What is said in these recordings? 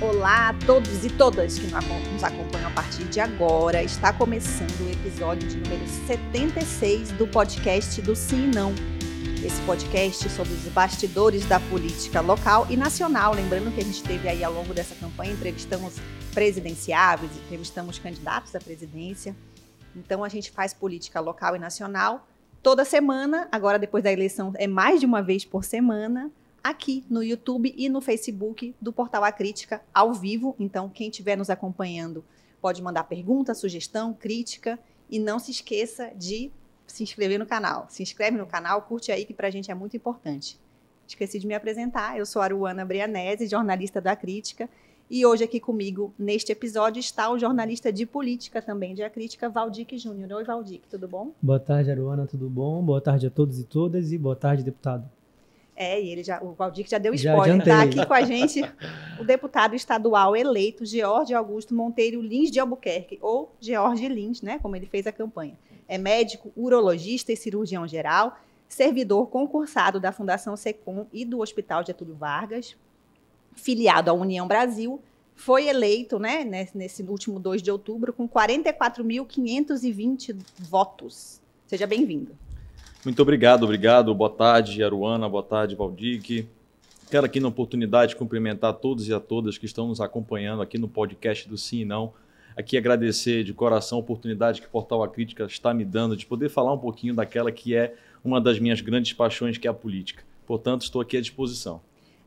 Olá a todos e todas que nos acompanham a partir de agora. Está começando o episódio de número 76 do podcast do Sim e Não. Esse podcast sobre os bastidores da política local e nacional. Lembrando que a gente teve aí ao longo dessa campanha, entrevistamos presidenciáveis, entrevistamos candidatos à presidência. Então a gente faz política local e nacional toda semana. Agora, depois da eleição, é mais de uma vez por semana aqui no YouTube e no Facebook do Portal A Crítica ao vivo. Então, quem estiver nos acompanhando pode mandar pergunta, sugestão, crítica e não se esqueça de se inscrever no canal. Se inscreve no canal, curte aí que para a gente é muito importante. Esqueci de me apresentar, eu sou Aruana Brianese, jornalista da Crítica, e hoje aqui comigo, neste episódio, está o jornalista de política também, de A Crítica, Valdic Júnior. Oi, Valdic, tudo bom? Boa tarde, Aruana, tudo bom? Boa tarde a todos e todas e boa tarde, deputado. É, e ele já, o Valdir já deu spoiler, está aqui com a gente o deputado estadual eleito George Augusto Monteiro Lins de Albuquerque, ou George Lins, né, como ele fez a campanha. É médico, urologista e cirurgião geral, servidor concursado da Fundação Secom e do Hospital Getúlio Vargas, filiado à União Brasil, foi eleito, né, nesse último 2 de outubro, com 44.520 votos. Seja bem-vindo. Muito obrigado, obrigado. Boa tarde, Aruana. Boa tarde, Valdic. Quero aqui na oportunidade cumprimentar todos e a todas que estão nos acompanhando aqui no podcast do Sim e Não. Aqui agradecer de coração a oportunidade que o Portal A Crítica está me dando de poder falar um pouquinho daquela que é uma das minhas grandes paixões, que é a política. Portanto, estou aqui à disposição.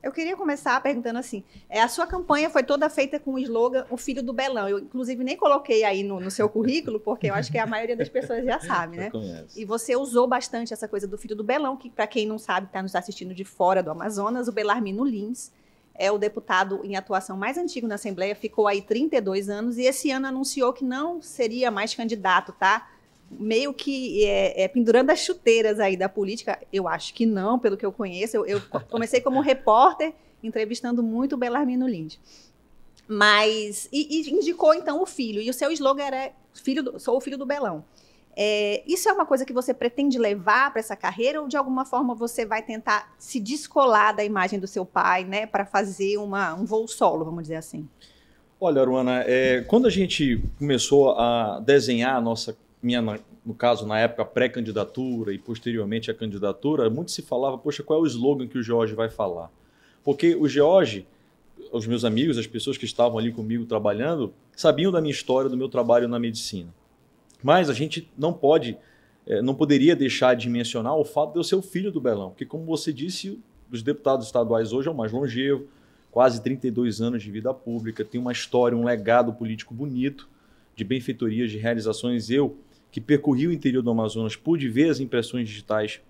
Eu queria começar perguntando assim: é, a sua campanha foi toda feita com o slogan O Filho do Belão. Eu, inclusive, nem coloquei aí no, no seu currículo, porque eu acho que a maioria das pessoas já sabe, né? E você usou bastante essa coisa do Filho do Belão, que, para quem não sabe, está nos assistindo de fora do Amazonas, o Belarmino Lins é o deputado em atuação mais antigo na Assembleia, ficou aí 32 anos e esse ano anunciou que não seria mais candidato, tá? Meio que é, é, pendurando as chuteiras aí da política. Eu acho que não, pelo que eu conheço. Eu, eu comecei como repórter, entrevistando muito o Belarmino Lins. Mas, e, e, indicou então o filho, e o seu slogan era filho do, sou o filho do Belão. É, isso é uma coisa que você pretende levar para essa carreira ou de alguma forma você vai tentar se descolar da imagem do seu pai, né, para fazer uma, um voo solo, vamos dizer assim? Olha, Aruana, é, quando a gente começou a desenhar a nossa minha, no caso, na época, pré-candidatura e posteriormente a candidatura, muito se falava, poxa, qual é o slogan que o Jorge vai falar? Porque o Jorge, os meus amigos, as pessoas que estavam ali comigo trabalhando, sabiam da minha história, do meu trabalho na medicina. Mas a gente não pode, eh, não poderia deixar de mencionar o fato de eu ser o filho do Belão, porque como você disse, os deputados estaduais hoje é o mais longevo, quase 32 anos de vida pública, tem uma história, um legado político bonito, de benfeitorias, de realizações. Eu que percorri o interior do Amazonas, pude ver as impressões digitais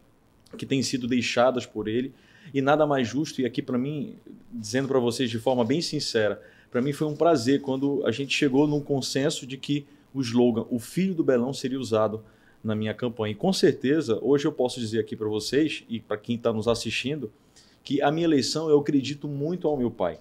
que têm sido deixadas por ele. E nada mais justo, e aqui para mim, dizendo para vocês de forma bem sincera, para mim foi um prazer quando a gente chegou num consenso de que o slogan O Filho do Belão seria usado na minha campanha. E com certeza, hoje eu posso dizer aqui para vocês e para quem está nos assistindo, que a minha eleição eu acredito muito ao meu pai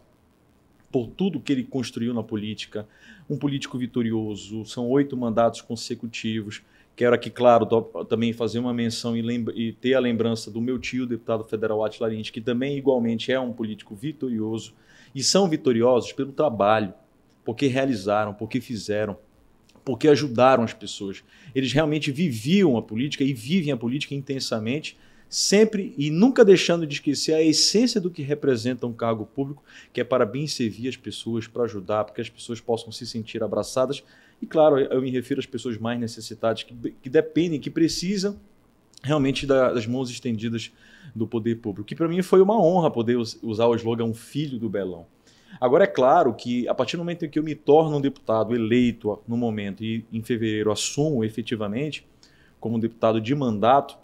por tudo que ele construiu na política, um político vitorioso, são oito mandatos consecutivos. Quero aqui, claro, também fazer uma menção e, e, ter a lembrança do meu tio, deputado federal Atila que também igualmente é um político vitorioso. E são vitoriosos pelo trabalho, porque realizaram, porque fizeram, porque ajudaram as pessoas. Eles realmente viviam a política e vivem a política intensamente sempre e nunca deixando de esquecer a essência do que representa um cargo público, que é para bem servir as pessoas, para ajudar, para que as pessoas possam se sentir abraçadas. E claro, eu me refiro às pessoas mais necessitadas, que, que dependem, que precisam realmente das mãos estendidas do poder público. Que para mim foi uma honra poder usar o slogan Filho do Belão. Agora, é claro que a partir do momento em que eu me torno um deputado eleito no momento e em fevereiro assumo efetivamente como deputado de mandato,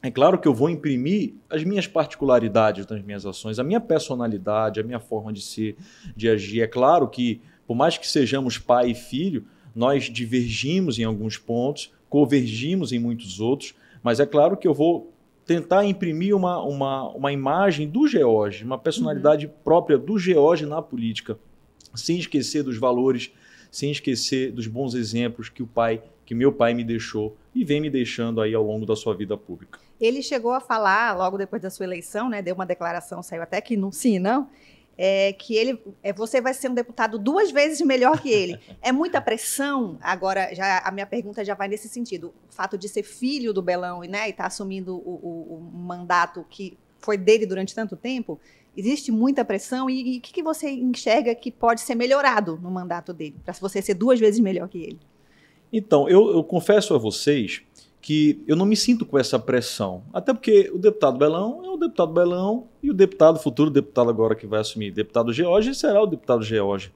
é claro que eu vou imprimir as minhas particularidades nas minhas ações, a minha personalidade, a minha forma de ser, de agir. É claro que, por mais que sejamos pai e filho, nós divergimos em alguns pontos, convergimos em muitos outros, mas é claro que eu vou tentar imprimir uma, uma, uma imagem do George, uma personalidade uhum. própria do George na política, sem esquecer dos valores, sem esquecer dos bons exemplos que o pai, que meu pai me deixou e vem me deixando aí ao longo da sua vida pública. Ele chegou a falar, logo depois da sua eleição, né, deu uma declaração, saiu até que não sim, não, é que ele, é, você vai ser um deputado duas vezes melhor que ele. É muita pressão. Agora, já a minha pergunta já vai nesse sentido. O fato de ser filho do Belão né, e estar tá assumindo o, o, o, mandato que foi dele durante tanto tempo, existe muita pressão. E o que, que você enxerga que pode ser melhorado no mandato dele, para você ser duas vezes melhor que ele? Então, eu, eu confesso a vocês que eu não me sinto com essa pressão. Até porque o deputado Belão é o deputado Belão e o deputado, futuro deputado agora que vai assumir, deputado George, será o deputado George.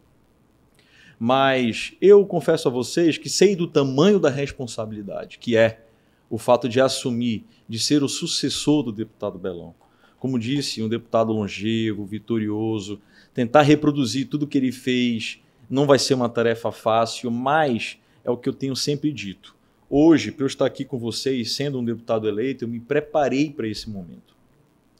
Mas eu confesso a vocês que sei do tamanho da responsabilidade, que é o fato de assumir, de ser o sucessor do deputado Belão. Como disse, um deputado longevo, vitorioso, tentar reproduzir tudo que ele fez não vai ser uma tarefa fácil, mas é o que eu tenho sempre dito Hoje, para eu estar aqui com vocês, sendo um deputado eleito, eu me preparei para esse momento.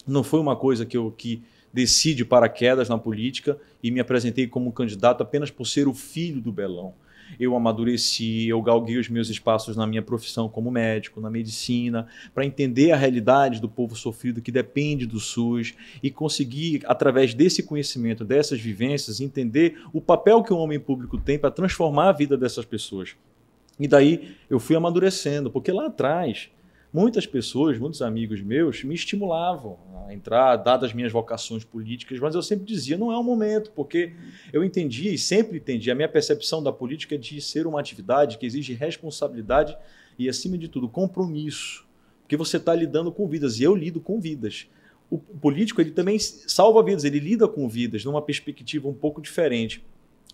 Não foi uma coisa que eu que decidi paraquedas na política e me apresentei como candidato apenas por ser o filho do Belão. Eu amadureci, eu galguei os meus espaços na minha profissão como médico, na medicina, para entender a realidade do povo sofrido que depende do SUS e conseguir, através desse conhecimento, dessas vivências, entender o papel que o homem público tem para transformar a vida dessas pessoas. E daí eu fui amadurecendo, porque lá atrás muitas pessoas, muitos amigos meus me estimulavam a entrar, dadas as minhas vocações políticas, mas eu sempre dizia, não é o momento, porque eu entendia e sempre entendi, a minha percepção da política é de ser uma atividade que exige responsabilidade e, acima de tudo, compromisso, porque você está lidando com vidas, e eu lido com vidas. O político ele também salva vidas, ele lida com vidas numa perspectiva um pouco diferente.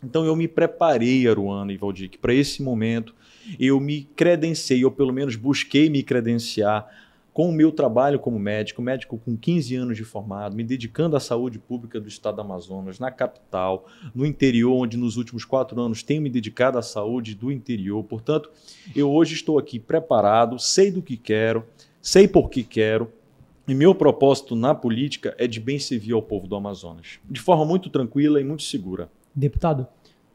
Então eu me preparei, Aruana e Valdir, para esse momento eu me credenciei, ou pelo menos busquei me credenciar com o meu trabalho como médico, médico com 15 anos de formado, me dedicando à saúde pública do estado do Amazonas, na capital, no interior, onde nos últimos quatro anos tenho me dedicado à saúde do interior. Portanto, eu hoje estou aqui preparado, sei do que quero, sei por que quero, e meu propósito na política é de bem servir ao povo do Amazonas, de forma muito tranquila e muito segura. Deputado,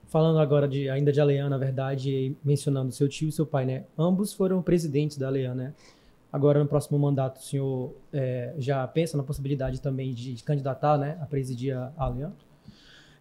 falando agora de, ainda de Aleana, na verdade, e mencionando seu tio e seu pai, né? Ambos foram presidentes da Aleana, né? Agora, no próximo mandato, o senhor é, já pensa na possibilidade também de candidatar né, a presidir a Aleana?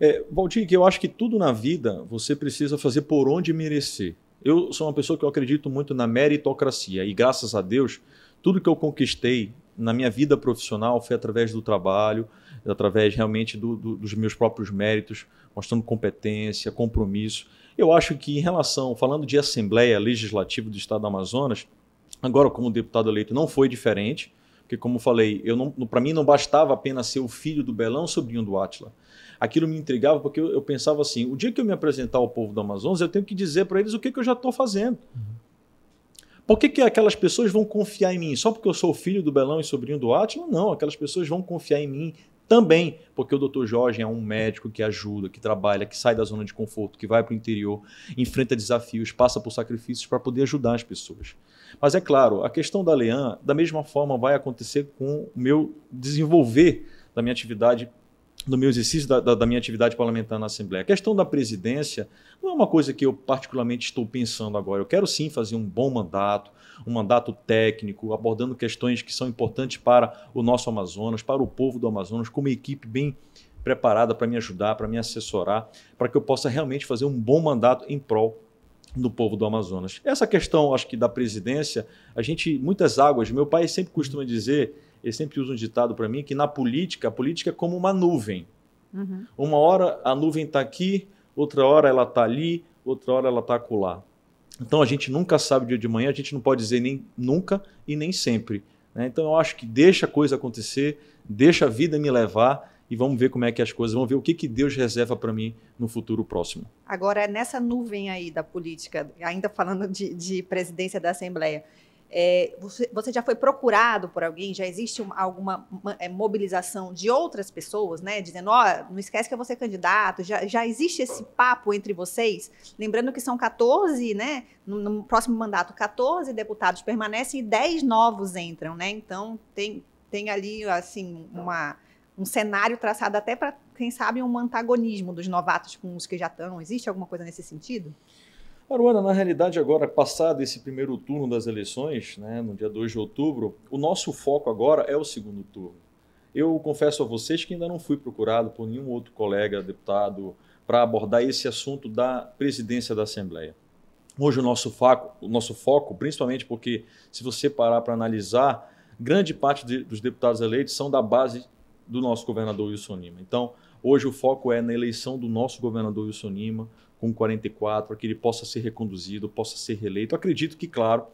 É, Valdir, eu acho que tudo na vida você precisa fazer por onde merecer. Eu sou uma pessoa que eu acredito muito na meritocracia e graças a Deus, tudo que eu conquistei na minha vida profissional foi através do trabalho, através realmente do, do, dos meus próprios méritos, mostrando competência, compromisso. Eu acho que em relação, falando de Assembleia Legislativa do Estado do Amazonas, agora como deputado eleito não foi diferente, porque como falei, eu não, para mim não bastava apenas ser o filho do Belão, sobrinho do Átila. Aquilo me intrigava porque eu, eu, pensava assim, o dia que eu me apresentar ao povo do Amazonas, eu tenho que dizer para eles o que, que eu já estou fazendo. Uhum. Por que, que aquelas pessoas vão confiar em mim? Só porque eu sou filho do Belão e sobrinho do Átila? Não, aquelas pessoas vão confiar em mim também porque o Dr. Jorge é um médico que ajuda, que trabalha, que sai da zona de conforto, que vai para o interior, enfrenta desafios, passa por sacrifícios para poder ajudar as pessoas. Mas é claro, a questão da Lean, da mesma forma, vai acontecer com o meu desenvolver da minha atividade do meu exercício da, da, da, minha atividade parlamentar na Assembleia. A questão da presidência não é uma coisa que eu particularmente estou pensando agora. Eu quero sim fazer um bom mandato, um mandato técnico, abordando questões que são importantes para o nosso Amazonas, para o povo do Amazonas, com uma equipe bem preparada para me ajudar, para me assessorar, para que eu possa realmente fazer um bom mandato em prol do povo do Amazonas. Essa questão, acho que da presidência, a gente muitas águas. Meu pai sempre costuma dizer ele sempre usa um ditado para mim que na política, a política é como uma nuvem. Uhum. Uma hora a nuvem está aqui, outra hora ela está ali, outra hora ela está acolá. Então a gente nunca sabe o dia de manhã, a gente não pode dizer nem nunca e nem sempre. Né? Então eu acho que deixa a coisa acontecer, deixa a vida me levar e vamos ver como é que as coisas, vamos ver o que, que Deus reserva para mim no futuro próximo. Agora, nessa nuvem aí da política, ainda falando de, de presidência da Assembleia, é, você, você, já foi procurado por alguém? Já existe uma, alguma uma, é, mobilização de outras pessoas, né? Dizendo, ó, oh, não esquece que é você candidato. Já, já existe esse papo entre vocês? Lembrando que são 14, né? No, no próximo mandato, 14 deputados permanecem e 10 novos entram, né? Então, tem, tem ali, assim, uma, um cenário traçado até para, quem sabe, um antagonismo dos novatos com os que já estão. Existe alguma coisa nesse sentido? Aruana, na realidade, agora, passado esse primeiro turno das eleições, né, no dia 2 de outubro, o nosso foco agora é o segundo turno. Eu confesso a vocês que ainda não fui procurado por nenhum outro colega deputado para abordar esse assunto da presidência da Assembleia. Hoje o nosso, foco, o nosso foco, principalmente porque se você parar para analisar, grande parte de, dos deputados eleitos são da base do nosso governador Wilson Lima. Então, hoje o foco é na eleição do nosso governador Wilson Lima, com 44, para que ele possa ser reconduzido, possa ser reeleito. Acredito que, claro,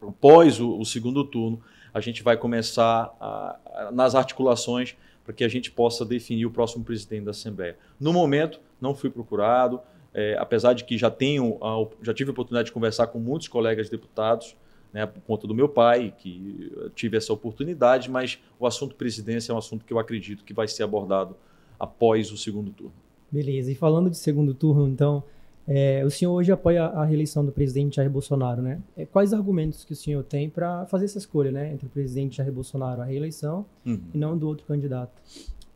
após o, o segundo turno, a gente vai começar a, a, nas articulações para que a gente possa definir o próximo presidente da Assembleia. No momento, não fui procurado, é, apesar de que já tenho, já tive a oportunidade de conversar com muitos colegas deputados, né, por conta do meu pai, que tive essa oportunidade, mas o assunto presidência é um assunto que eu acredito que vai ser abordado após o segundo turno. Beleza. E falando de segundo turno, então, é, o senhor hoje apoia a reeleição do presidente Jair Bolsonaro, né? É, quais argumentos que o senhor tem para fazer essa escolha, né, entre o presidente Jair Bolsonaro a reeleição uhum. e não do outro candidato?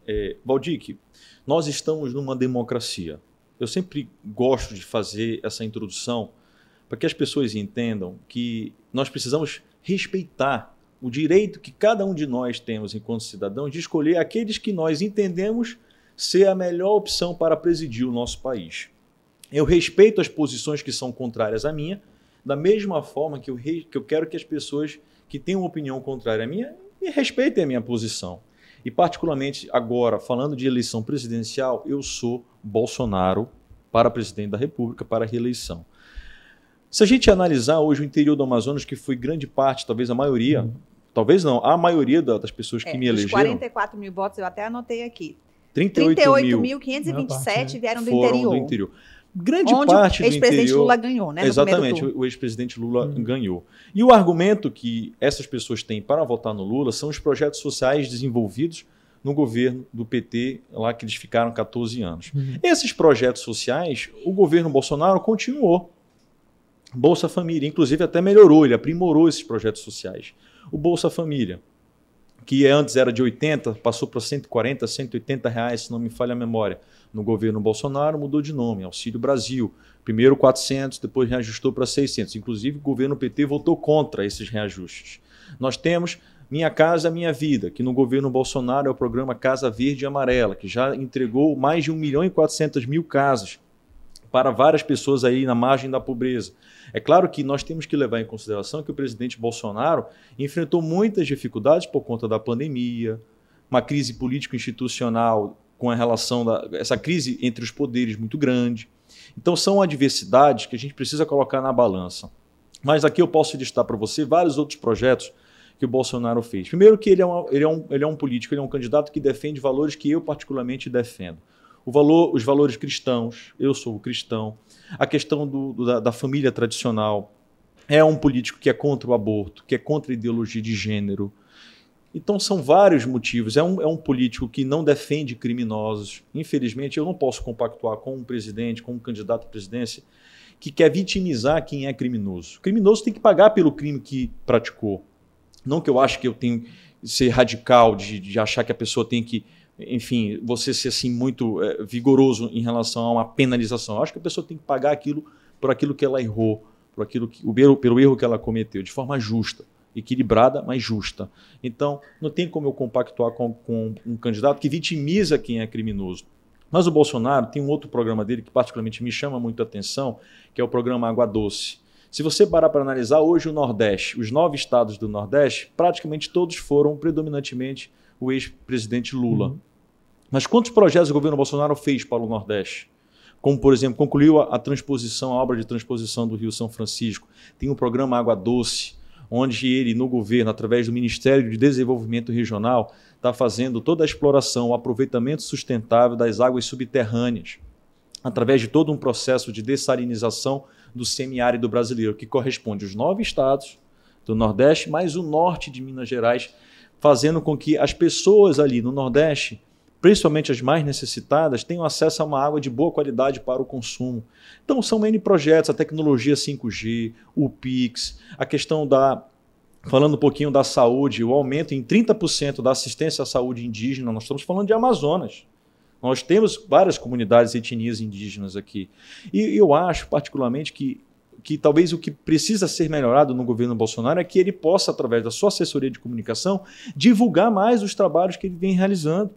É, Valdic, nós estamos numa democracia. Eu sempre gosto de fazer essa introdução para que as pessoas entendam que nós precisamos respeitar o direito que cada um de nós temos enquanto cidadãos de escolher aqueles que nós entendemos ser a melhor opção para presidir o nosso país. Eu respeito as posições que são contrárias à minha, da mesma forma que eu, que eu quero que as pessoas que têm uma opinião contrária à minha respeitem a minha posição. E, particularmente agora, falando de eleição presidencial, eu sou Bolsonaro para presidente da República, para reeleição. Se a gente analisar hoje o interior do Amazonas, que foi grande parte, talvez a maioria, uhum. talvez não, a maioria das pessoas que é, me elegeram. 44 mil votos, eu até anotei aqui. 38.527 mil, vieram do interior. do interior. Grande Onde parte o ex-presidente Lula ganhou, né? Exatamente, o ex-presidente Lula hum. ganhou. E o argumento que essas pessoas têm para votar no Lula são os projetos sociais desenvolvidos no governo do PT, lá que eles ficaram 14 anos. Uhum. Esses projetos sociais, o governo Bolsonaro continuou. Bolsa Família, inclusive até melhorou, ele aprimorou esses projetos sociais. O Bolsa Família, que antes era de 80, passou para 140, 180 reais, se não me falha a memória. No governo Bolsonaro mudou de nome, Auxílio Brasil. Primeiro 400, depois reajustou para 600. Inclusive o governo PT votou contra esses reajustes. Nós temos Minha Casa Minha Vida, que no governo Bolsonaro é o programa Casa Verde e Amarela, que já entregou mais de 1 milhão e 400 mil casas para várias pessoas aí na margem da pobreza. É claro que nós temos que levar em consideração que o presidente Bolsonaro enfrentou muitas dificuldades por conta da pandemia, uma crise político-institucional com a relação da essa crise entre os poderes muito grande. Então são adversidades que a gente precisa colocar na balança. Mas aqui eu posso listar para você vários outros projetos que o Bolsonaro fez. Primeiro que ele é, um, ele, é um, ele é um político, ele é um candidato que defende valores que eu particularmente defendo valor, os valores cristãos, eu sou cristão, a questão do, da, da família tradicional. É um político que é contra o aborto, que é contra a ideologia de gênero. Então são vários motivos. É um, é um político que não defende criminosos. Infelizmente, eu não posso compactuar com um presidente, com um candidato à presidência, que quer vitimizar quem é criminoso. O criminoso tem que pagar pelo crime que praticou. Não que eu acho que eu tenho que ser radical de, de achar que a pessoa tem que enfim, você ser assim muito é, vigoroso em relação a uma penalização. Eu acho que a pessoa tem que pagar aquilo por aquilo que ela errou, por aquilo que, o, pelo erro que ela cometeu, de forma justa, equilibrada, mas justa. Então, não tem como eu compactuar com, com um candidato que vitimiza quem é criminoso. Mas o Bolsonaro tem um outro programa dele que particularmente me chama muito a atenção, que é o programa Água Doce. Se você parar para analisar hoje o Nordeste, os nove estados do Nordeste, praticamente todos foram predominantemente o ex-presidente Lula. Uhum. Mas quantos projetos o governo Bolsonaro fez para o Nordeste? Como, por exemplo, concluiu a, a transposição, a obra de transposição do Rio São Francisco. Tem o programa Água Doce, onde ele, no governo, através do Ministério de Desenvolvimento Regional, está fazendo toda a exploração, o aproveitamento sustentável das águas subterrâneas, através de todo um processo de dessalinização do semiárido brasileiro, que corresponde aos nove estados do Nordeste, mais o norte de Minas Gerais, fazendo com que as pessoas ali no Nordeste principalmente as mais necessitadas, tenham acesso a uma água de boa qualidade para o consumo. Então, são N projetos, a tecnologia 5G, o PIX, a questão da. Falando um pouquinho da saúde, o aumento em 30% da assistência à saúde indígena, nós estamos falando de Amazonas. Nós temos várias comunidades etnias indígenas aqui. E eu acho, particularmente, que que talvez o que precisa ser melhorado no governo Bolsonaro é que ele possa, através da sua assessoria de comunicação, divulgar mais os trabalhos que ele vem realizando.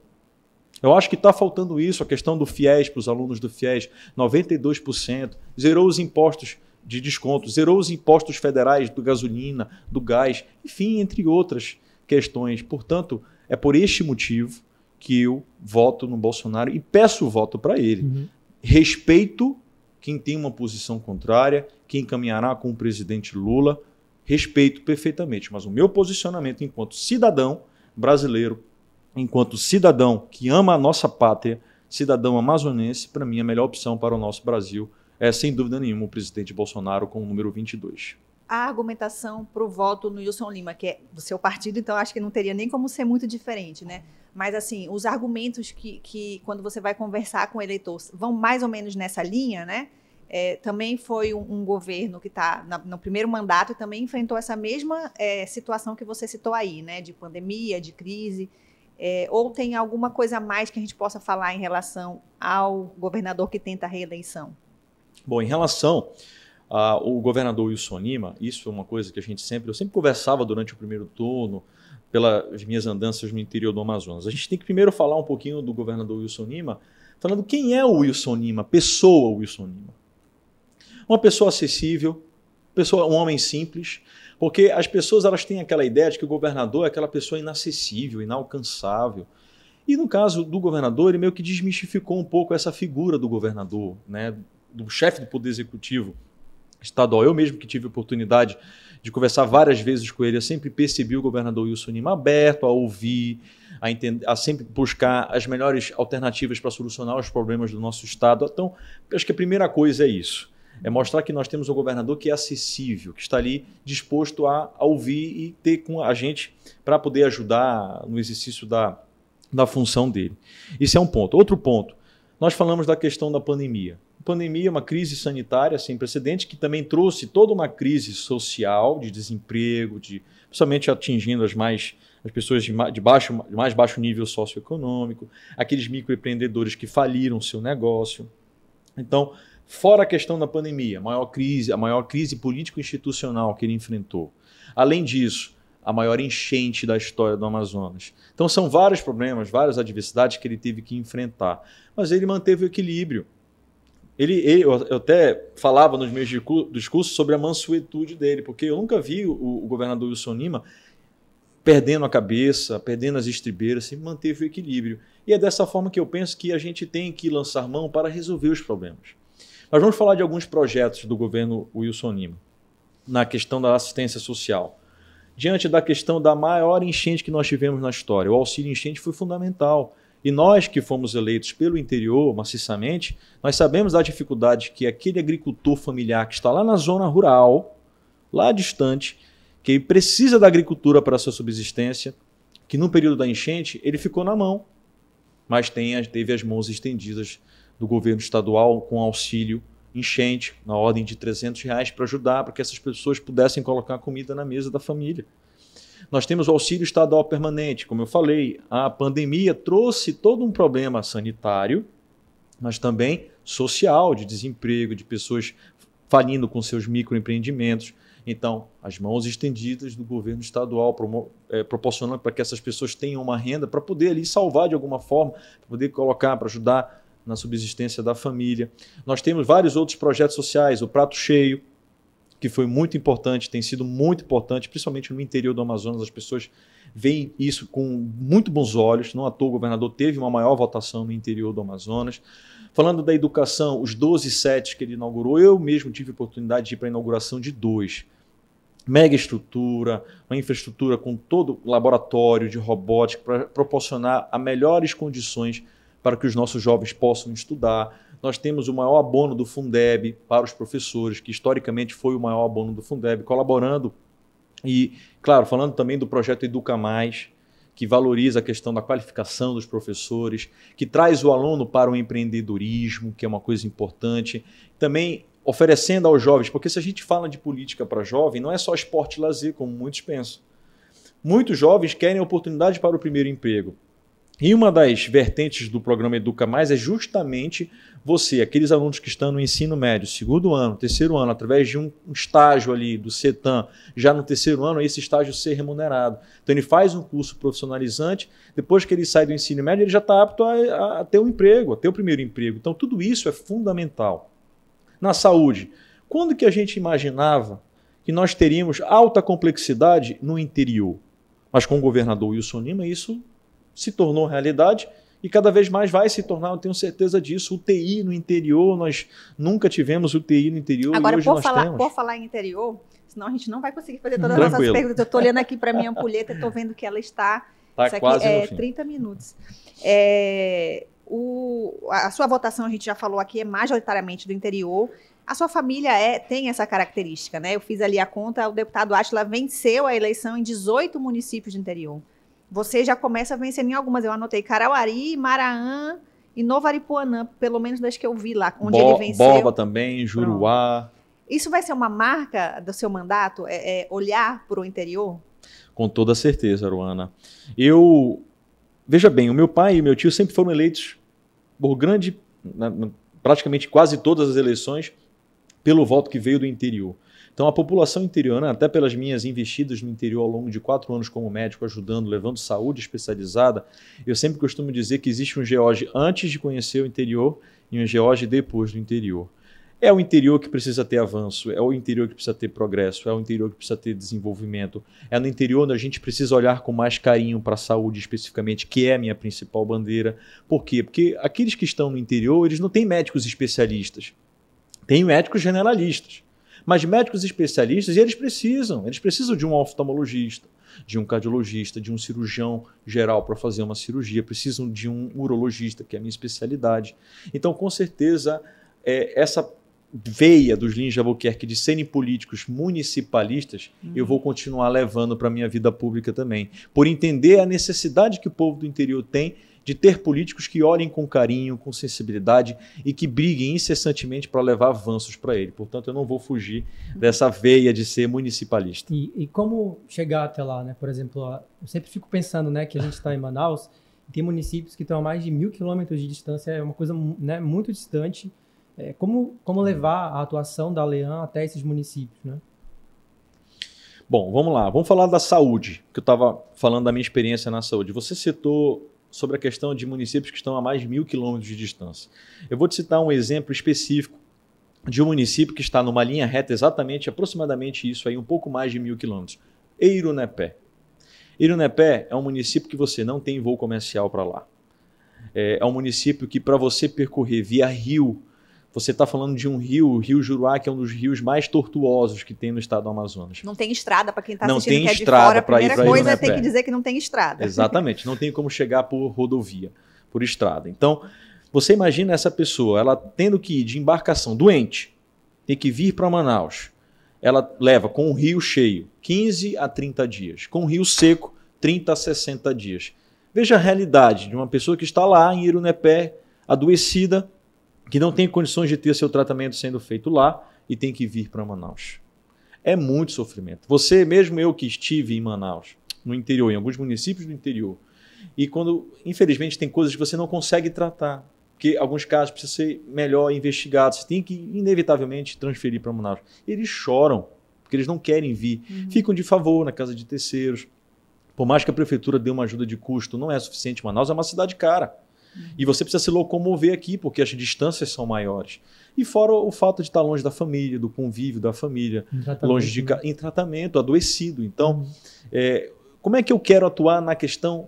Eu acho que está faltando isso, a questão do FIES para os alunos do FIES, 92%, zerou os impostos de desconto, zerou os impostos federais do gasolina, do gás, enfim, entre outras questões. Portanto, é por este motivo que eu voto no Bolsonaro e peço o voto para ele. Uhum. Respeito quem tem uma posição contrária, quem caminhará com o presidente Lula, respeito perfeitamente, mas o meu posicionamento enquanto cidadão brasileiro, enquanto cidadão que ama a nossa pátria, cidadão amazonense, para mim a melhor opção para o nosso Brasil é sem dúvida nenhuma o presidente Bolsonaro com o número 22 a argumentação para o voto no Wilson Lima, que é do seu partido, então acho que não teria nem como ser muito diferente, né? Mas, assim, os argumentos que, que quando você vai conversar com o eleitor, vão mais ou menos nessa linha, né? É, também foi um, um governo que está no primeiro mandato e também enfrentou essa mesma é, situação que você citou aí, né? De pandemia, de crise. É, ou tem alguma coisa a mais que a gente possa falar em relação ao governador que tenta a reeleição? Bom, em relação ah, o governador Wilson Lima, isso é uma coisa que a gente sempre, eu sempre conversava durante o primeiro turno, pelas minhas andanças no interior do Amazonas. A gente tem que primeiro falar um pouquinho do governador Wilson Lima, falando quem é o Wilson Lima, pessoa Wilson Lima. Uma pessoa acessível, pessoa, um homem simples, porque as pessoas elas têm aquela ideia de que o governador é aquela pessoa inacessível, inalcançável. E no caso do governador, ele meio que desmistificou um pouco essa figura do governador, né, do chefe do poder executivo estadual. Eu mesmo que tive oportunidade de conversar várias vezes com ele, eu sempre percebi o governador Wilson Lima aberto a ouvir, a, entender, a sempre buscar as melhores alternativas para solucionar os problemas do nosso estado. Então, acho que a primeira coisa é isso. É mostrar que nós temos um governador que é acessível, que está ali disposto a, a ouvir e ter com a gente para poder ajudar no exercício da, da função dele. Isso é um ponto. Outro ponto, nós falamos da questão da pandemia pandemia, uma crise sanitária sem precedente, que também trouxe toda uma crise social, de desemprego, de, principalmente atingindo as mais as pessoas de, de, baixo, de mais baixo nível socioeconômico, aqueles microempreendedores que faliram seu negócio. Então, fora a questão da pandemia, a maior crise, a maior crise político-institucional que ele enfrentou. Além disso, a maior enchente da história do Amazonas. Então, são vários problemas, várias adversidades que ele teve que enfrentar. Mas ele manteve o equilíbrio. Ele, ele, eu até falava nos meus discursos sobre a mansuetude dele, porque eu nunca vi o, o governador Wilson Lima perdendo a cabeça, perdendo as estribeiras, sempre manteve o equilíbrio. E é dessa forma que eu penso que a gente tem que lançar mão para resolver os problemas. Nós vamos falar de alguns projetos do governo Wilson Lima na questão da assistência social. Diante da questão da maior enchente que nós tivemos na história, o auxílio enchente foi fundamental. E nós que fomos eleitos pelo interior, maciçamente, nós sabemos da dificuldade que aquele agricultor familiar que está lá na zona rural, lá distante, que precisa da agricultura para sua subsistência, que no período da enchente ele ficou na mão, mas tem, teve as mãos estendidas do governo estadual com auxílio enchente, na ordem de 300 reais, para ajudar, para que essas pessoas pudessem colocar comida na mesa da família. Nós temos o auxílio estadual permanente. Como eu falei, a pandemia trouxe todo um problema sanitário, mas também social, de desemprego, de pessoas falindo com seus microempreendimentos. Então, as mãos estendidas do governo estadual, é, proporcionando para que essas pessoas tenham uma renda para poder ali salvar de alguma forma, para poder colocar, para ajudar na subsistência da família. Nós temos vários outros projetos sociais, o Prato Cheio, que foi muito importante, tem sido muito importante, principalmente no interior do Amazonas, as pessoas veem isso com muito bons olhos. Não à toa o governador teve uma maior votação no interior do Amazonas. Falando da educação, os 12 sets que ele inaugurou, eu mesmo tive oportunidade de ir para a inauguração de dois. Mega estrutura, uma infraestrutura com todo laboratório de robótica para proporcionar as melhores condições para que os nossos jovens possam estudar nós temos o maior abono do Fundeb para os professores, que historicamente foi o maior abono do Fundeb, colaborando e, claro, falando também do projeto Educa Mais, que valoriza a questão da qualificação dos professores, que traz o aluno para o empreendedorismo, que é uma coisa importante. Também oferecendo aos jovens, porque se a gente fala de política para jovem, não é só esporte e lazer, como muitos pensam. Muitos jovens querem oportunidade para o primeiro emprego. E uma das vertentes do programa Educa Mais é justamente você, aqueles alunos que estão no ensino médio, segundo ano, terceiro ano, através de um, estágio ali do CETAM, já no terceiro ano, esse estágio ser remunerado. Então ele faz um curso profissionalizante, depois que ele sai do ensino médio, ele já está apto a, a ter um emprego, a ter o primeiro emprego. Então tudo isso é fundamental. Na saúde, quando que a gente imaginava que nós teríamos alta complexidade no interior? Mas com o governador Wilson Lima, isso se tornou realidade e cada vez mais vai se tornar, eu tenho certeza disso. UTI no interior, nós nunca tivemos UTI no interior Agora, hoje por falar, temos. por falar em interior, senão a gente não vai conseguir fazer todas as nossas perguntas. Eu estou olhando aqui para minha ampulheta e estou vendo que ela está. Tá isso aqui quase é no fim. 30 minutos. É, o, a sua votação, a gente já falou aqui, é majoritariamente do interior. A sua família é, tem essa característica, né? Eu fiz ali a conta, o deputado Atila venceu a eleição em 18 municípios do interior. Você já começa vencendo em algumas. Eu anotei Carauari, Maraã e Novo Aripuanã, pelo menos das que eu vi lá, onde Bo- ele venceu. Borba também, Juruá, Isso vai ser uma marca do seu mandato? É, é olhar para o interior? com toda certeza, Aruana. Eu. Veja bem, o meu pai e meu tio sempre foram eleitos por grande. praticamente quase todas as eleições, pelo voto que veio do interior. Então, a população interiorana, até pelas minhas investidas no interior ao longo de quatro anos como médico, ajudando, levando saúde especializada, eu sempre costumo dizer que existe um geóge antes de conhecer o interior e um geóge depois do interior. É o interior que precisa ter avanço, é o interior que precisa ter progresso, é o interior que precisa ter desenvolvimento, é no interior onde a gente precisa olhar com mais carinho para a saúde especificamente, que é a minha principal bandeira. Por quê? Porque aqueles que estão no interior, eles não têm médicos especialistas, têm médicos generalistas. Mas médicos especialistas, eles precisam, eles precisam de um oftalmologista, de um cardiologista, de um cirurgião geral para fazer uma cirurgia, precisam de um urologista, que é a minha especialidade. Então, com certeza, é, essa veia dos Lins de Albuquerque de serem políticos municipalistas, eu vou continuar levando para a minha vida pública também. Por entender a necessidade que o povo do interior tem de ter políticos que olhem com carinho, com sensibilidade e que briguem incessantemente para levar avanços para ele. Portanto, eu não vou fugir dessa veia de ser municipalista. E, e como chegar até lá, né? Por exemplo, eu sempre fico pensando, né, que a gente está em Manaus, e tem municípios que estão a mais de mil quilômetros de distância, é uma coisa né, muito distante. É, como, como levar a atuação da Leão até esses municípios, né? Bom, vamos lá. Vamos falar da saúde, que eu estava falando da minha experiência na saúde. Você citou sobre a questão de municípios que estão a mais de mil quilômetros de distância. Eu vou te citar um exemplo específico de um município que está numa linha reta exatamente, aproximadamente isso aí, um pouco mais de mil quilômetros. Eirunepé. Eirunepé é um município que você não tem voo comercial para lá. É, é um município que para você percorrer via rio, você está falando de um rio, o Rio Juruá, que é um dos rios mais tortuosos que tem no estado do Amazonas. Não tem estrada para quem está Não assistindo tem que é de estrada fora. A ir primeira pra coisa é ter que dizer que não tem estrada. Exatamente, não tem como chegar por rodovia, por estrada. Então, você imagina essa pessoa, ela tendo que ir de embarcação doente, tem que vir para Manaus. Ela leva com o rio cheio 15 a 30 dias, com o rio seco 30 a 60 dias. Veja a realidade de uma pessoa que está lá em Irunepé, adoecida, que não tem condições de ter seu tratamento sendo feito lá e tem que vir para Manaus. É muito sofrimento. Você, mesmo eu que estive em Manaus, no interior, em alguns municípios do interior, e quando, infelizmente, tem coisas que você não consegue tratar, porque alguns casos precisam ser melhor investigados, você tem que, inevitavelmente, transferir para Manaus. Eles choram, porque eles não querem vir. Ficam de favor na casa de terceiros. Por mais que a prefeitura dê uma ajuda de custo, não é suficiente. Manaus é uma cidade cara. E você precisa se locomover aqui, porque as distâncias são maiores. E fora o fato de estar longe da família, do convívio da família, longe de né? em tratamento, adoecido. Então, Uhum. é, como é que eu quero atuar na questão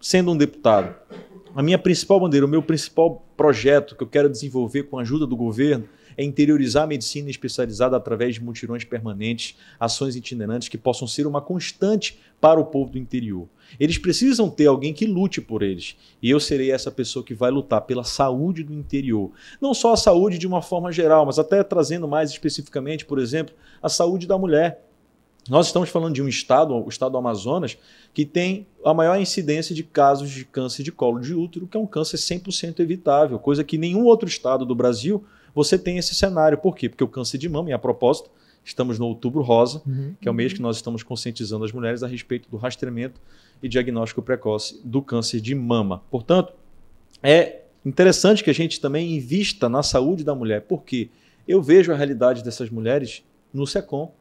sendo um deputado? A minha principal bandeira, o meu principal projeto que eu quero desenvolver com a ajuda do governo é interiorizar a medicina especializada através de mutirões permanentes, ações itinerantes que possam ser uma constante para o povo do interior. Eles precisam ter alguém que lute por eles. E eu serei essa pessoa que vai lutar pela saúde do interior. Não só a saúde de uma forma geral, mas até trazendo mais especificamente, por exemplo, a saúde da mulher. Nós estamos falando de um estado, o estado do Amazonas, que tem a maior incidência de casos de câncer de colo de útero, que é um câncer 100% evitável, coisa que nenhum outro estado do Brasil você tem esse cenário. Por quê? Porque o câncer de mama, e a propósito, estamos no Outubro Rosa, uhum. que é o mês que nós estamos conscientizando as mulheres a respeito do rastreamento e diagnóstico precoce do câncer de mama. Portanto, é interessante que a gente também invista na saúde da mulher, porque eu vejo a realidade dessas mulheres no SECOM,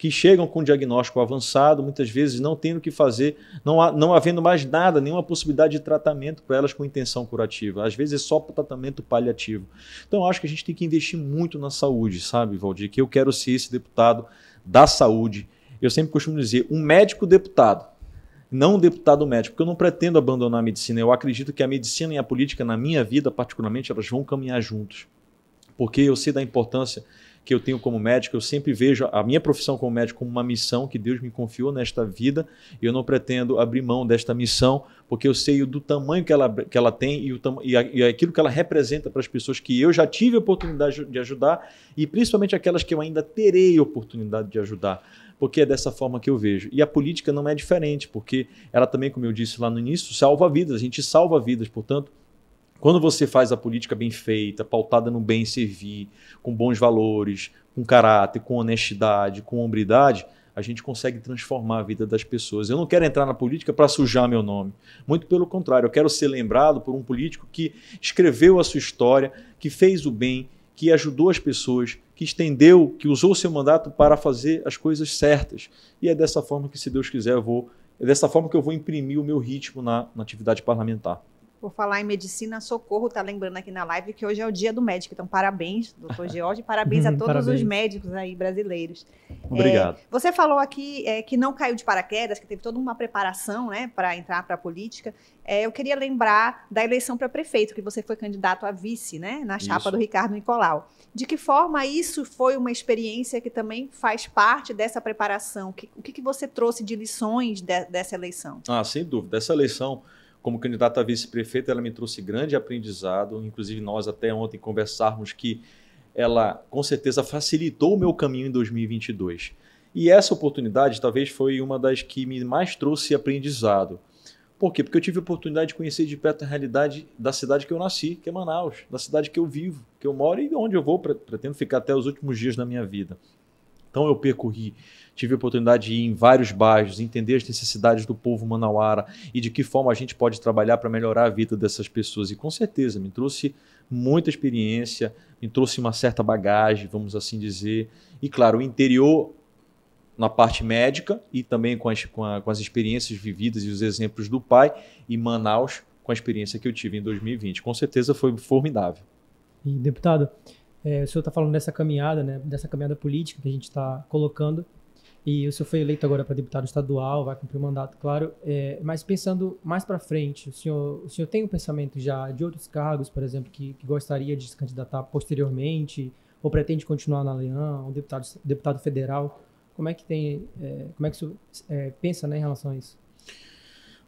que chegam com diagnóstico avançado, muitas vezes não tendo o que fazer, não, há, não havendo mais nada, nenhuma possibilidade de tratamento para elas com intenção curativa. Às vezes é só tratamento paliativo. Então, acho que a gente tem que investir muito na saúde, sabe, Valdir? Que eu quero ser esse deputado da saúde. Eu sempre costumo dizer, um médico deputado, não um deputado médico, porque eu não pretendo abandonar a medicina. Eu acredito que a medicina e a política, na minha vida particularmente, elas vão caminhar juntos. Porque eu sei da importância que eu tenho como médico, eu sempre vejo a minha profissão como médico como uma missão que Deus me confiou nesta vida e eu não pretendo abrir mão desta missão, porque eu sei do tamanho que ela, que ela tem e, o, e, e aquilo que ela representa para as pessoas que eu já tive a oportunidade de ajudar e principalmente aquelas que eu ainda terei a oportunidade de ajudar porque é dessa forma que eu vejo. E a política não é diferente, porque ela também, como eu disse lá no início, salva vidas, a gente salva vidas, portanto, quando você faz a política bem feita, pautada no bem servir, com bons valores, com caráter, com honestidade, com hombridade, a gente consegue transformar a vida das pessoas. Eu não quero entrar na política para sujar meu nome. Muito pelo contrário, eu quero ser lembrado por um político que escreveu a sua história, que fez o bem, que ajudou as pessoas, que estendeu, que usou seu mandato para fazer as coisas certas. E é dessa forma que, se Deus quiser, eu vou. É dessa forma que eu vou imprimir o meu ritmo na, na atividade parlamentar. Por falar em medicina, Socorro está lembrando aqui na live que hoje é o dia do médico. Então, parabéns, doutor George, parabéns a todos parabéns. os médicos aí brasileiros. Obrigado. É, você falou aqui é, que não caiu de paraquedas, que teve toda uma preparação né, para entrar para a política. É, eu queria lembrar da eleição para prefeito, que você foi candidato a vice, né, na chapa isso. do Ricardo Nicolau. De que forma isso foi uma experiência que também faz parte dessa preparação? Que, o que, que você trouxe de lições de, dessa eleição? Ah, sem dúvida. Essa eleição como candidata a vice-prefeito, ela me trouxe grande aprendizado. Inclusive, nós até ontem conversarmos que ela com certeza facilitou o meu caminho em 2022. E essa oportunidade talvez foi uma das que me mais trouxe aprendizado. Por quê? Porque eu tive a oportunidade de conhecer de perto a realidade da cidade que eu nasci, que é Manaus, da cidade que eu vivo, que eu moro e onde eu vou, pretendo ficar até os últimos dias da minha vida. Então eu percorri tive a oportunidade de ir em vários bairros, entender as necessidades do povo manauara e de que forma a gente pode trabalhar para melhorar a vida dessas pessoas. E com certeza me trouxe muita experiência, me trouxe uma certa bagagem, vamos assim dizer. E claro, o interior na parte médica e também com as, com, a, com as experiências vividas e os exemplos do pai e Manaus com a experiência que eu tive em 2020. Com certeza foi formidável. E deputado, é, o senhor está falando dessa caminhada, né, dessa caminhada política que a gente está colocando. E o senhor foi eleito agora para deputado estadual, vai cumprir o mandato, claro. É, mas pensando mais para frente, o senhor, o senhor tem um pensamento já de outros cargos, por exemplo, que, que gostaria de se candidatar posteriormente, ou pretende continuar na Leão, um deputado, deputado federal? Como é que tem, é, como é que o senhor é, pensa né, em relação a isso?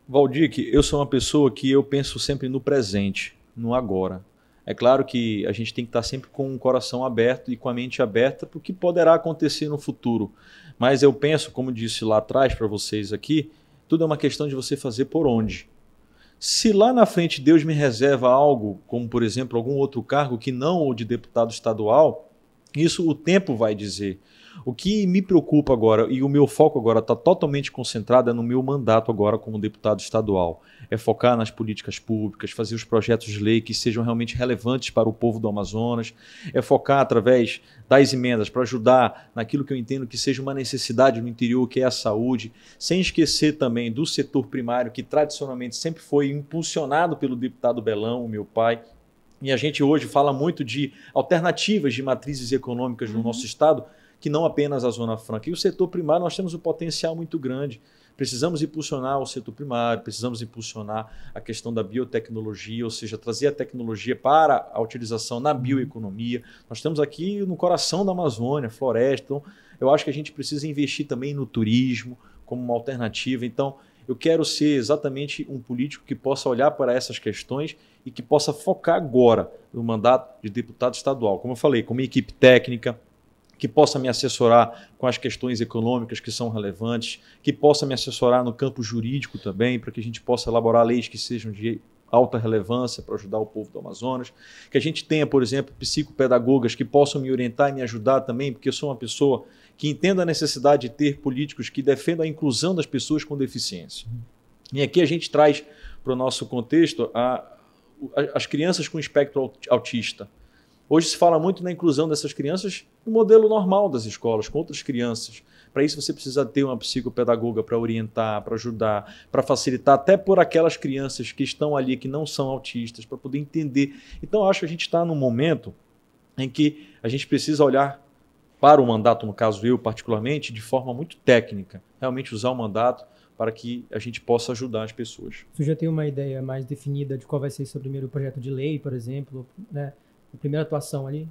Valdir, eu sou uma pessoa que eu penso sempre no presente, no agora. É claro que a gente tem que estar sempre com o coração aberto e com a mente aberta para o que poderá acontecer no futuro. Mas eu penso, como disse lá atrás para vocês aqui, tudo é uma questão de você fazer por onde. Se lá na frente Deus me reserva algo, como por exemplo algum outro cargo que não o de deputado estadual, isso o tempo vai dizer. O que me preocupa agora e o meu foco agora está totalmente concentrado é no meu mandato agora como deputado estadual. É focar nas políticas públicas, fazer os projetos de lei que sejam realmente relevantes para o povo do Amazonas, é focar através das emendas para ajudar naquilo que eu entendo que seja uma necessidade no interior, que é a saúde, sem esquecer também do setor primário, que tradicionalmente sempre foi impulsionado pelo deputado Belão, meu pai, e a gente hoje fala muito de alternativas de matrizes econômicas no uhum. nosso estado, que não apenas a Zona Franca. E o setor primário, nós temos um potencial muito grande. Precisamos impulsionar o setor primário, precisamos impulsionar a questão da biotecnologia, ou seja, trazer a tecnologia para a utilização na bioeconomia. Nós estamos aqui no coração da Amazônia, floresta, então eu acho que a gente precisa investir também no turismo como uma alternativa. Então, eu quero ser exatamente um político que possa olhar para essas questões e que possa focar agora no mandato de deputado estadual. Como eu falei, com uma equipe técnica, que possa me assessorar com as questões econômicas que são relevantes, que possa me assessorar no campo jurídico também, para que a gente possa elaborar leis que sejam de alta relevância para ajudar o povo do Amazonas, que a gente tenha, por exemplo, psicopedagogas que possam me orientar e me ajudar também, porque eu sou uma pessoa que entenda a necessidade de ter políticos que defendam a inclusão das pessoas com deficiência. E aqui a gente traz para o nosso contexto a, a, as crianças com espectro autista. Hoje se fala muito na inclusão dessas crianças no modelo normal das escolas, com outras crianças. Para isso você precisa ter uma psicopedagoga para orientar, para ajudar, para facilitar, até por aquelas crianças que estão ali que não são autistas, para poder entender. Então, acho que a gente está num momento em que a gente precisa olhar para o mandato, no caso eu particularmente, de forma muito técnica, realmente usar o mandato para que a gente possa ajudar as pessoas. Você já tem uma ideia mais definida de qual vai ser seu primeiro projeto de lei, por exemplo, né? A primeira atuação ali?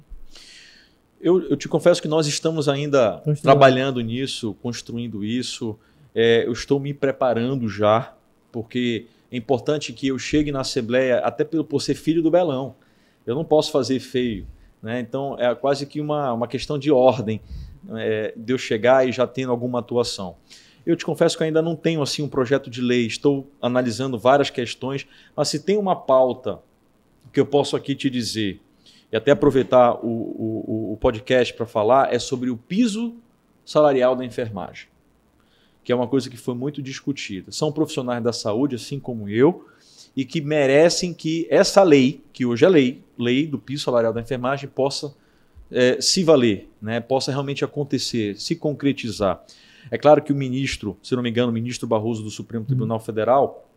Eu, eu te confesso que nós estamos ainda trabalhando nisso, construindo isso. É, eu estou me preparando já, porque é importante que eu chegue na Assembleia, até por, por ser filho do Belão. Eu não posso fazer feio. Né? Então, é quase que uma, uma questão de ordem é, de eu chegar e já tendo alguma atuação. Eu te confesso que ainda não tenho assim um projeto de lei, estou analisando várias questões, mas se tem uma pauta que eu posso aqui te dizer, e até aproveitar o, o, o podcast para falar, é sobre o piso salarial da enfermagem, que é uma coisa que foi muito discutida. São profissionais da saúde, assim como eu, e que merecem que essa lei, que hoje é lei, lei do piso salarial da enfermagem, possa é, se valer, né? possa realmente acontecer, se concretizar. É claro que o ministro, se não me engano, o ministro Barroso do Supremo Tribunal Federal,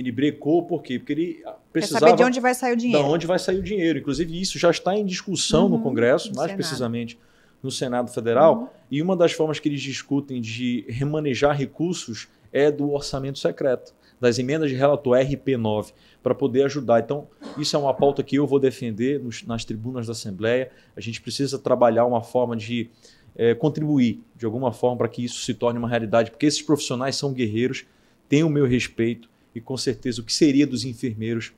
ele brecou por quê? Porque ele precisava... Quer saber de onde vai sair o dinheiro. De onde vai sair o dinheiro. Inclusive, isso já está em discussão uhum, no Congresso, no mais Senado. precisamente no Senado Federal. Uhum. E uma das formas que eles discutem de remanejar recursos é do orçamento secreto, das emendas de relator RP9, para poder ajudar. Então, isso é uma pauta que eu vou defender nos, nas tribunas da Assembleia. A gente precisa trabalhar uma forma de é, contribuir, de alguma forma, para que isso se torne uma realidade, porque esses profissionais são guerreiros, têm o meu respeito e com certeza o que seria dos enfermeiros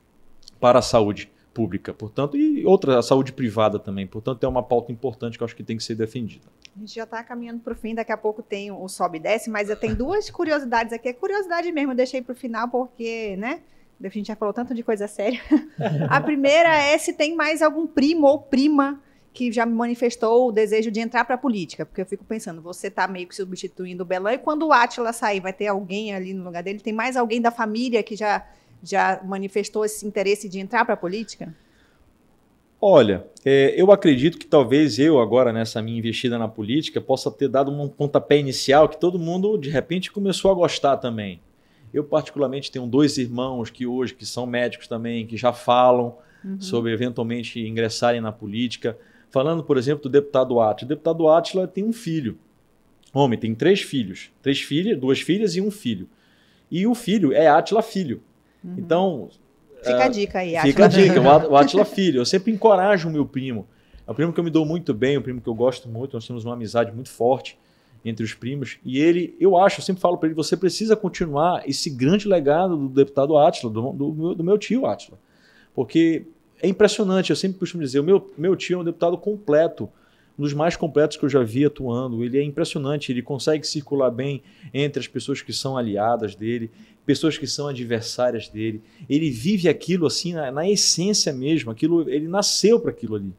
para a saúde pública, portanto, e outra, a saúde privada também. Portanto, é uma pauta importante que eu acho que tem que ser defendida. A gente já está caminhando para o fim, daqui a pouco tem o sobe e desce, mas eu tenho duas curiosidades aqui. É curiosidade mesmo, eu deixei para o final porque, né? A gente já falou tanto de coisa séria. a primeira é se tem mais algum primo ou prima que já me manifestou o desejo de entrar para a política, porque eu fico pensando, você está meio que substituindo o Belão, e quando o Átila sair, vai ter alguém ali no lugar dele? Tem mais alguém da família que já, já manifestou esse interesse de entrar para a política? Olha, é, eu acredito que talvez eu, agora nessa minha investida na política, possa ter dado um pontapé inicial que todo mundo, de repente, começou a gostar também. Eu, particularmente, tenho dois irmãos que hoje, que são médicos também, que já falam uhum. sobre eventualmente ingressarem na política. Falando, por exemplo, do deputado Átila. O deputado Átila tem um filho. Homem, tem três filhos. Três filhas, duas filhas e um filho. E o filho é Átila Filho. Uhum. Então. Fica a dica aí, Átila. Fica a dica, o Átila Filho. Eu sempre encorajo o meu primo. É um primo que eu me dou muito bem, um primo que eu gosto muito. Nós temos uma amizade muito forte entre os primos. E ele, eu acho, eu sempre falo para ele: você precisa continuar esse grande legado do deputado Átila, do, do, do meu tio Átila. Porque é impressionante, eu sempre costumo dizer, o meu, meu tio é um deputado completo, um dos mais completos que eu já vi atuando. Ele é impressionante, ele consegue circular bem entre as pessoas que são aliadas dele, pessoas que são adversárias dele. Ele vive aquilo assim na, na essência mesmo, aquilo, ele nasceu para aquilo ali.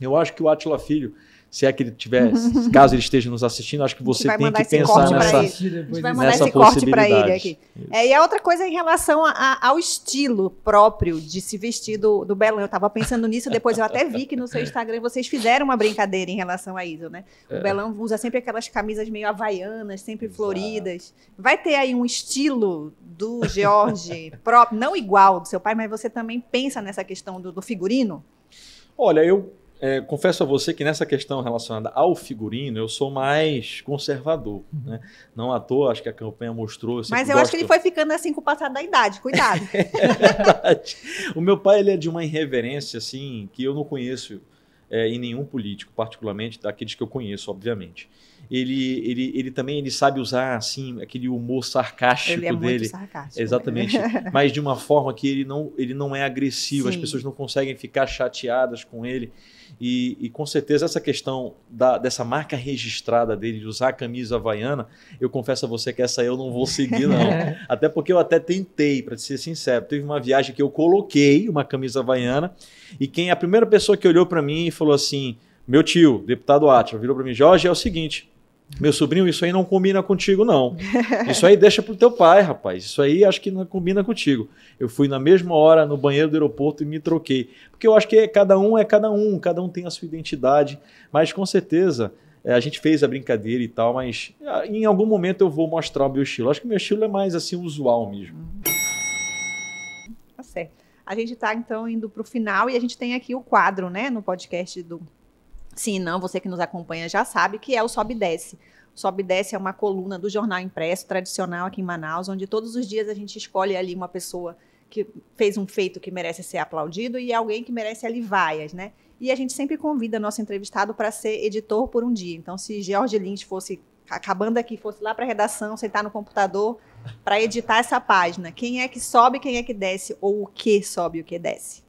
Eu acho que o Atila Filho se é que ele tiver, caso ele esteja nos assistindo, acho que você tem que pensar nessa, a gente vai mandar esse corte para ele aqui. É, e a outra coisa em relação a, ao estilo próprio de se vestir do, do Belão. Eu estava pensando nisso, depois eu até vi que no seu Instagram vocês fizeram uma brincadeira em relação a isso, né? O é. Belão usa sempre aquelas camisas meio havaianas, sempre Exato. floridas. Vai ter aí um estilo do Jorge próprio, não igual do seu pai, mas você também pensa nessa questão do, do figurino? Olha, eu é, confesso a você que nessa questão relacionada ao figurino, eu sou mais conservador. Né? Não à toa, acho que a campanha mostrou. Mas eu gosto... acho que ele foi ficando assim com o passar da idade, cuidado. é verdade. O meu pai ele é de uma irreverência assim que eu não conheço é, em nenhum político, particularmente daqueles que eu conheço, obviamente ele, ele, ele também ele sabe usar assim aquele humor sarcástico ele é dele. Muito sarcástico. Exatamente. mas de uma forma que ele não, ele não é agressivo, Sim. as pessoas não conseguem ficar chateadas com ele. E, e com certeza essa questão da, dessa marca registrada dele, de usar a camisa havaiana, eu confesso a você que essa eu não vou seguir, não. até porque eu até tentei, para ser sincero. Teve uma viagem que eu coloquei uma camisa havaiana e quem a primeira pessoa que olhou para mim e falou assim: meu tio, deputado Átila, virou para mim, Jorge, é o seguinte, Meu sobrinho, isso aí não combina contigo, não. Isso aí deixa pro teu pai, rapaz. Isso aí acho que não combina contigo. Eu fui na mesma hora no banheiro do aeroporto e me troquei. Porque eu acho que é, cada um é cada um, cada um tem a sua identidade. Mas com certeza é, a gente fez a brincadeira e tal, mas em algum momento eu vou mostrar o meu estilo. Acho que o meu estilo é mais assim usual mesmo. Tá certo. A gente está então indo para o final e a gente tem aqui o quadro, né, no podcast do Sim, não, você que nos acompanha já sabe que é o Sobe e Desce. O Sobe e Desce é uma coluna do jornal impresso tradicional aqui em Manaus, onde todos os dias a gente escolhe ali uma pessoa que fez um feito que merece ser aplaudido e alguém que merece ali vaias, né? E a gente sempre convida nosso entrevistado para ser editor por um dia. Então, se George Lynch fosse acabando aqui, fosse lá para a redação, sentar no computador para editar essa página, quem é que sobe, quem é que desce ou o que sobe o que desce?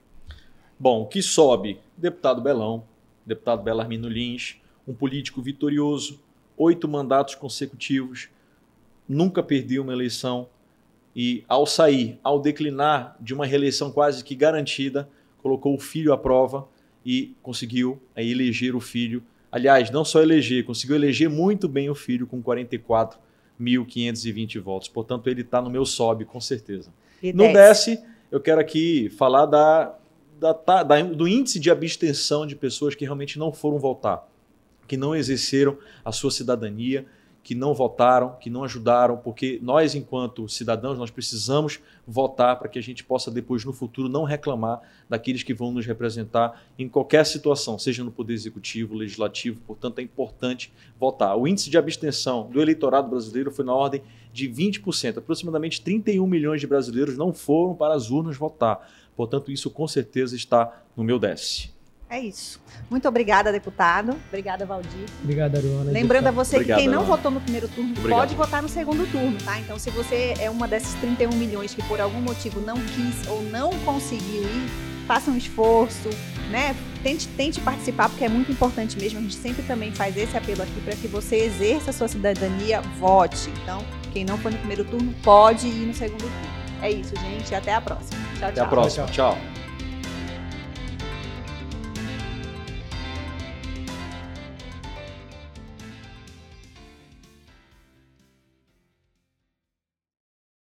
Bom, o que sobe? Deputado Belão, deputado Belarmino Lins, um político vitorioso, oito mandatos consecutivos, nunca perdeu uma eleição e, ao sair, ao declinar de uma reeleição quase que garantida, colocou o filho à prova e conseguiu aí, eleger o filho. Aliás, não só eleger, conseguiu eleger muito bem o filho com 44.520 votos. Portanto, ele está no meu sobe, com certeza. E no desce. desce, eu quero aqui falar da, da, da, do índice de abstenção de pessoas que realmente não foram votar, que não exerceram a sua cidadania que não votaram, que não ajudaram, porque nós, enquanto cidadãos, nós precisamos votar para que a gente possa depois, no futuro, não reclamar daqueles que vão nos representar em qualquer situação, seja no Poder Executivo, Legislativo, portanto é importante votar. O índice de abstenção do eleitorado brasileiro foi na ordem de 20%, aproximadamente 31 milhões de brasileiros não foram para as urnas votar. Portanto, isso com certeza está no meu desce. É isso. Muito obrigada, deputado. Obrigada, Valdir. Obrigado, Aruana. Lembrando a você Obrigado, que quem não Aruana. votou no primeiro turno Obrigado. pode votar no segundo turno, tá? Então, se você é uma dessas 31 milhões que por algum motivo não quis ou não conseguiu ir, faça um esforço, né? Tente, tente participar, porque é muito importante mesmo. A gente sempre também faz esse apelo aqui para que você exerça a sua cidadania, vote. Então, quem não foi no primeiro turno pode ir no segundo turno. É isso, gente. Até a próxima. Tchau, tchau. Até a próxima. tchau. tchau.